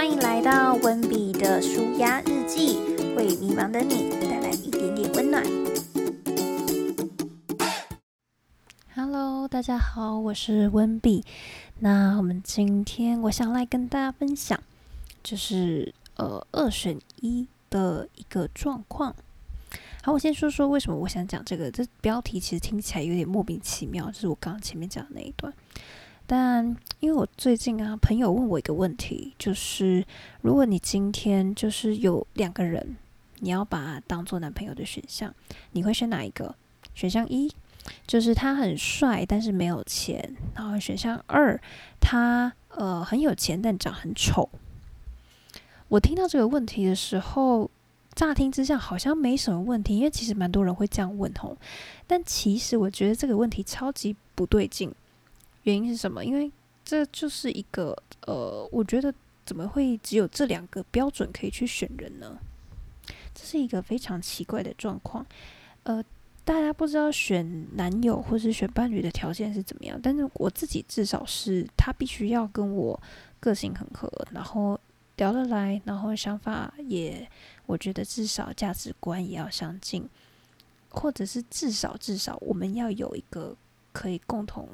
欢迎来到温比的舒压日记，为迷茫的你带来一点点温暖。Hello，大家好，我是温比。那我们今天我想来跟大家分享，就是呃二选一的一个状况。好，我先说说为什么我想讲这个。这标题其实听起来有点莫名其妙，就是我刚刚前面讲的那一段。但因为我最近啊，朋友问我一个问题，就是如果你今天就是有两个人，你要把他当做男朋友的选项，你会选哪一个？选项一就是他很帅，但是没有钱；然后选项二，他呃很有钱，但长很丑。我听到这个问题的时候，乍听之下好像没什么问题，因为其实蛮多人会这样问吼。但其实我觉得这个问题超级不对劲。原因是什么？因为这就是一个呃，我觉得怎么会只有这两个标准可以去选人呢？这是一个非常奇怪的状况。呃，大家不知道选男友或是选伴侣的条件是怎么样，但是我自己至少是他必须要跟我个性很合，然后聊得来，然后想法也，我觉得至少价值观也要相近，或者是至少至少我们要有一个可以共同。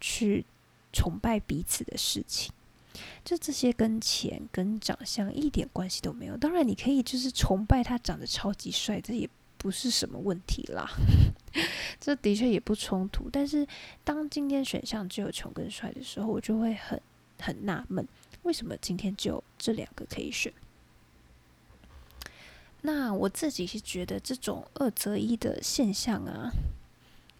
去崇拜彼此的事情，就这些跟钱跟长相一点关系都没有。当然，你可以就是崇拜他长得超级帅，这也不是什么问题啦。这的确也不冲突。但是，当今天选项只有穷跟帅的时候，我就会很很纳闷，为什么今天只有这两个可以选？那我自己是觉得这种二择一的现象啊。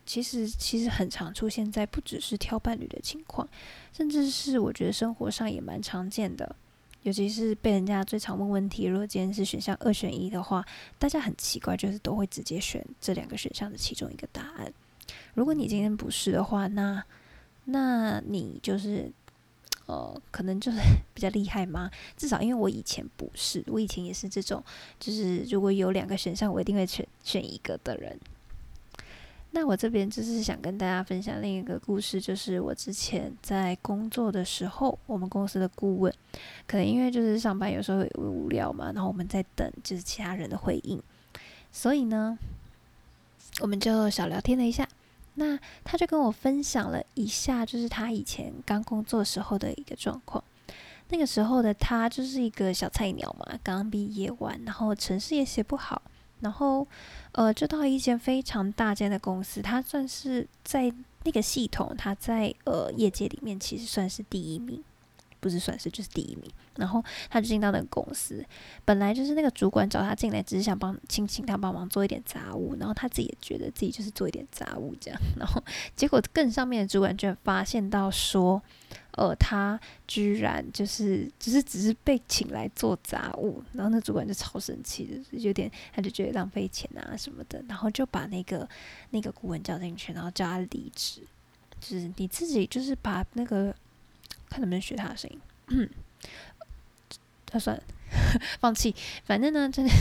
其实，其实很常出现在不只是挑伴侣的情况，甚至是我觉得生活上也蛮常见的。尤其是被人家最常问问题，如果今天是选项二选一的话，大家很奇怪，就是都会直接选这两个选项的其中一个答案。如果你今天不是的话，那那你就是呃，可能就是 比较厉害吗？至少因为我以前不是，我以前也是这种，就是如果有两个选项，我一定会选选一个的人。那我这边就是想跟大家分享另一个故事，就是我之前在工作的时候，我们公司的顾问，可能因为就是上班有时候会无聊嘛，然后我们在等就是其他人的回应，所以呢，我们就小聊天了一下。那他就跟我分享了一下，就是他以前刚工作时候的一个状况。那个时候的他就是一个小菜鸟嘛，刚毕业完，然后程式也写不好。然后，呃，就到一间非常大间的公司，他算是在那个系统，他在呃业界里面其实算是第一名，不是算是就是第一名。然后他就进到那个公司，本来就是那个主管找他进来，只是想帮请请他帮忙做一点杂物，然后他自己也觉得自己就是做一点杂物这样。然后结果更上面的主管居然发现到说。呃，他居然就是只是只是被请来做杂物，然后那主管就超生气的，有点他就觉得浪费钱啊什么的，然后就把那个那个顾问叫进去，然后叫他离职，就是你自己就是把那个看能不能学他的声音，嗯，他算了，放弃，反正呢，真的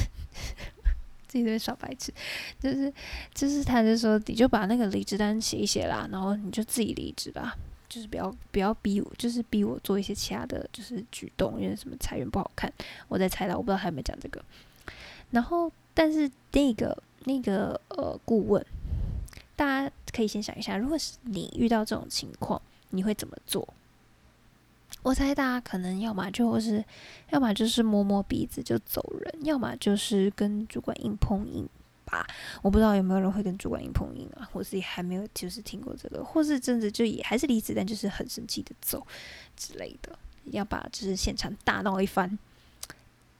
自己在耍白痴，就是就是他就说你就把那个离职单写一写啦，然后你就自己离职吧。就是不要不要逼我，就是逼我做一些其他的就是举动，因为什么裁员不好看，我在猜到，我不知道他有没有讲这个。然后，但是那个那个呃顾问，大家可以先想一下，如果是你遇到这种情况，你会怎么做？我猜大家可能要么就是，要么就是摸摸鼻子就走人，要么就是跟主管硬碰硬。吧，我不知道有没有人会跟主管硬碰硬啊，我自己还没有就是听过这个，或是真的就也还是离职，但就是很生气的走之类的，要把就是现场大闹一番。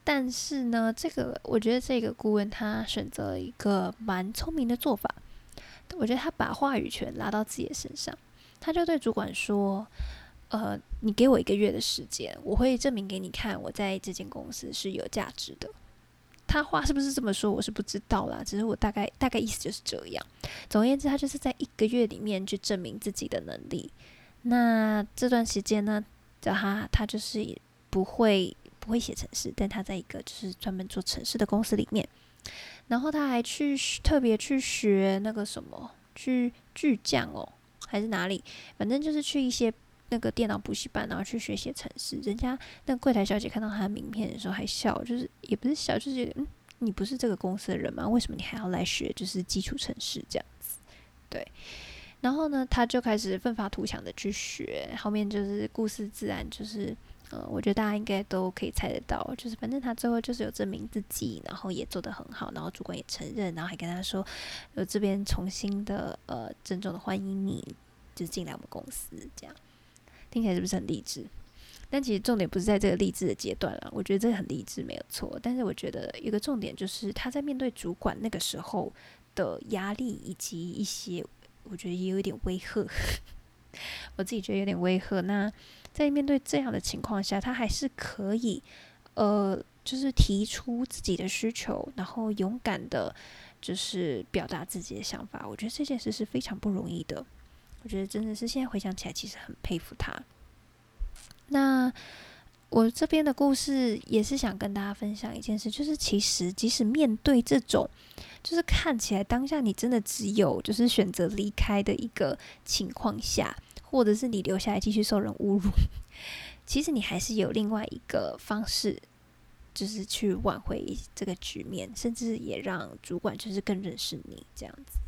但是呢，这个我觉得这个顾问他选择了一个蛮聪明的做法，我觉得他把话语权拉到自己的身上，他就对主管说：“呃，你给我一个月的时间，我会证明给你看，我在这间公司是有价值的。”他话是不是这么说？我是不知道啦，只是我大概大概意思就是这样。总而言之，他就是在一个月里面去证明自己的能力。那这段时间呢，叫他他就是不会不会写程式，但他在一个就是专门做程式的公司里面。然后他还去特别去学那个什么，去巨匠哦，还是哪里？反正就是去一些那个电脑补习班，然后去学写程式。人家那柜台小姐看到他的名片的时候还笑，就是也不是笑，就是嗯，你不是这个公司的人吗？为什么你还要来学就是基础程式这样子？对。然后呢，他就开始奋发图强的去学，后面就是故事自然就是，呃，我觉得大家应该都可以猜得到，就是反正他最后就是有证明自己，然后也做得很好，然后主管也承认，然后还跟他说，我这边重新的呃郑重的欢迎你，就进来我们公司，这样听起来是不是很励志？但其实重点不是在这个励志的阶段了，我觉得这很励志没有错，但是我觉得一个重点就是他在面对主管那个时候的压力以及一些。我觉得也有一点威吓，我自己觉得有点威吓。那在面对这样的情况下，他还是可以，呃，就是提出自己的需求，然后勇敢的，就是表达自己的想法。我觉得这件事是非常不容易的。我觉得真的是现在回想起来，其实很佩服他。那。我这边的故事也是想跟大家分享一件事，就是其实即使面对这种，就是看起来当下你真的只有就是选择离开的一个情况下，或者是你留下来继续受人侮辱，其实你还是有另外一个方式，就是去挽回这个局面，甚至也让主管就是更认识你这样子。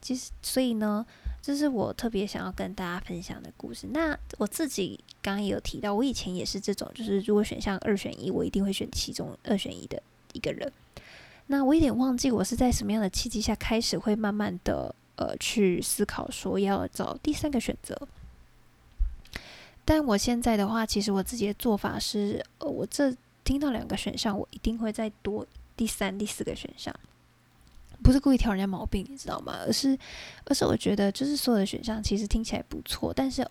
其实，所以呢，这是我特别想要跟大家分享的故事。那我自己刚刚也有提到，我以前也是这种，就是如果选项二选一，我一定会选其中二选一的一个人。那我有点忘记我是在什么样的契机下开始会慢慢的呃去思考说要找第三个选择。但我现在的话，其实我自己的做法是，呃，我这听到两个选项，我一定会再多第三、第四个选项。不是故意挑人家毛病，你知道吗？而是，而是我觉得，就是所有的选项其实听起来不错，但是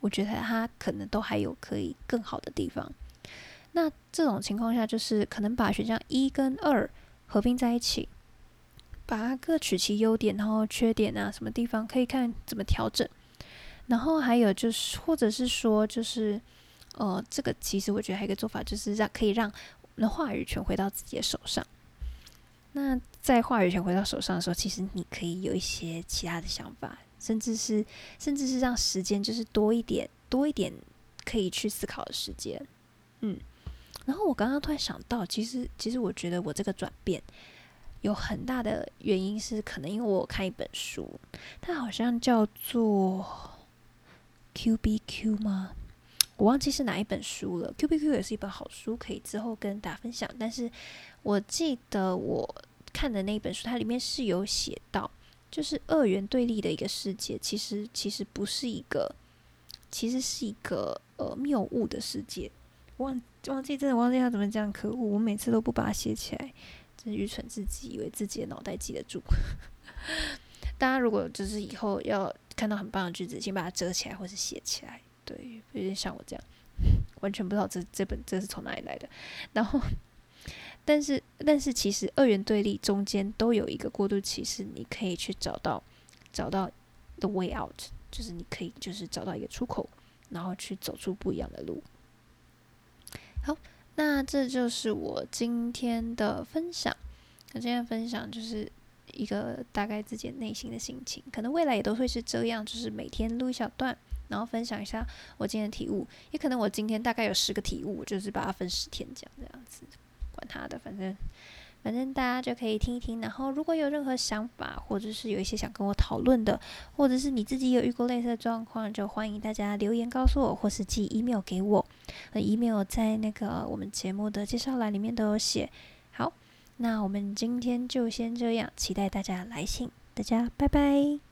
我觉得它可能都还有可以更好的地方。那这种情况下，就是可能把选项一跟二合并在一起，把它各取其优点，然后缺点啊，什么地方可以看怎么调整。然后还有就是，或者是说，就是呃，这个其实我觉得还有一个做法，就是让可以让那话语权回到自己的手上。那在话语权回到手上的时候，其实你可以有一些其他的想法，甚至是甚至是让时间就是多一点多一点可以去思考的时间。嗯，然后我刚刚突然想到，其实其实我觉得我这个转变有很大的原因是，可能因为我有看一本书，它好像叫做 Q B Q 吗？我忘记是哪一本书了。Q B Q 也是一本好书，可以之后跟大家分享。但是我记得我看的那一本书，它里面是有写到，就是二元对立的一个世界，其实其实不是一个，其实是一个呃谬误的世界。忘忘记真的忘记他怎么讲，可恶！我每次都不把它写起来，真愚蠢至极，以为自己的脑袋记得住。大家如果就是以后要看到很棒的句子，请把它折起来或是写起来。对，有点像我这样，完全不知道这这本这是从哪里来的。然后，但是但是其实二元对立中间都有一个过渡期，是你可以去找到找到 the way out，就是你可以就是找到一个出口，然后去走出不一样的路。好，那这就是我今天的分享。我今天分享就是一个大概自己内心的心情，可能未来也都会是这样，就是每天录一小段。然后分享一下我今天的体悟，也可能我今天大概有十个体悟，就是把它分十天讲这样子，管他的，反正反正大家就可以听一听。然后如果有任何想法，或者是有一些想跟我讨论的，或者是你自己有遇过类似的状况，就欢迎大家留言告诉我，或是寄 email 给我。呃，email 在那个我们节目的介绍栏里面都有写。好，那我们今天就先这样，期待大家来信，大家拜拜。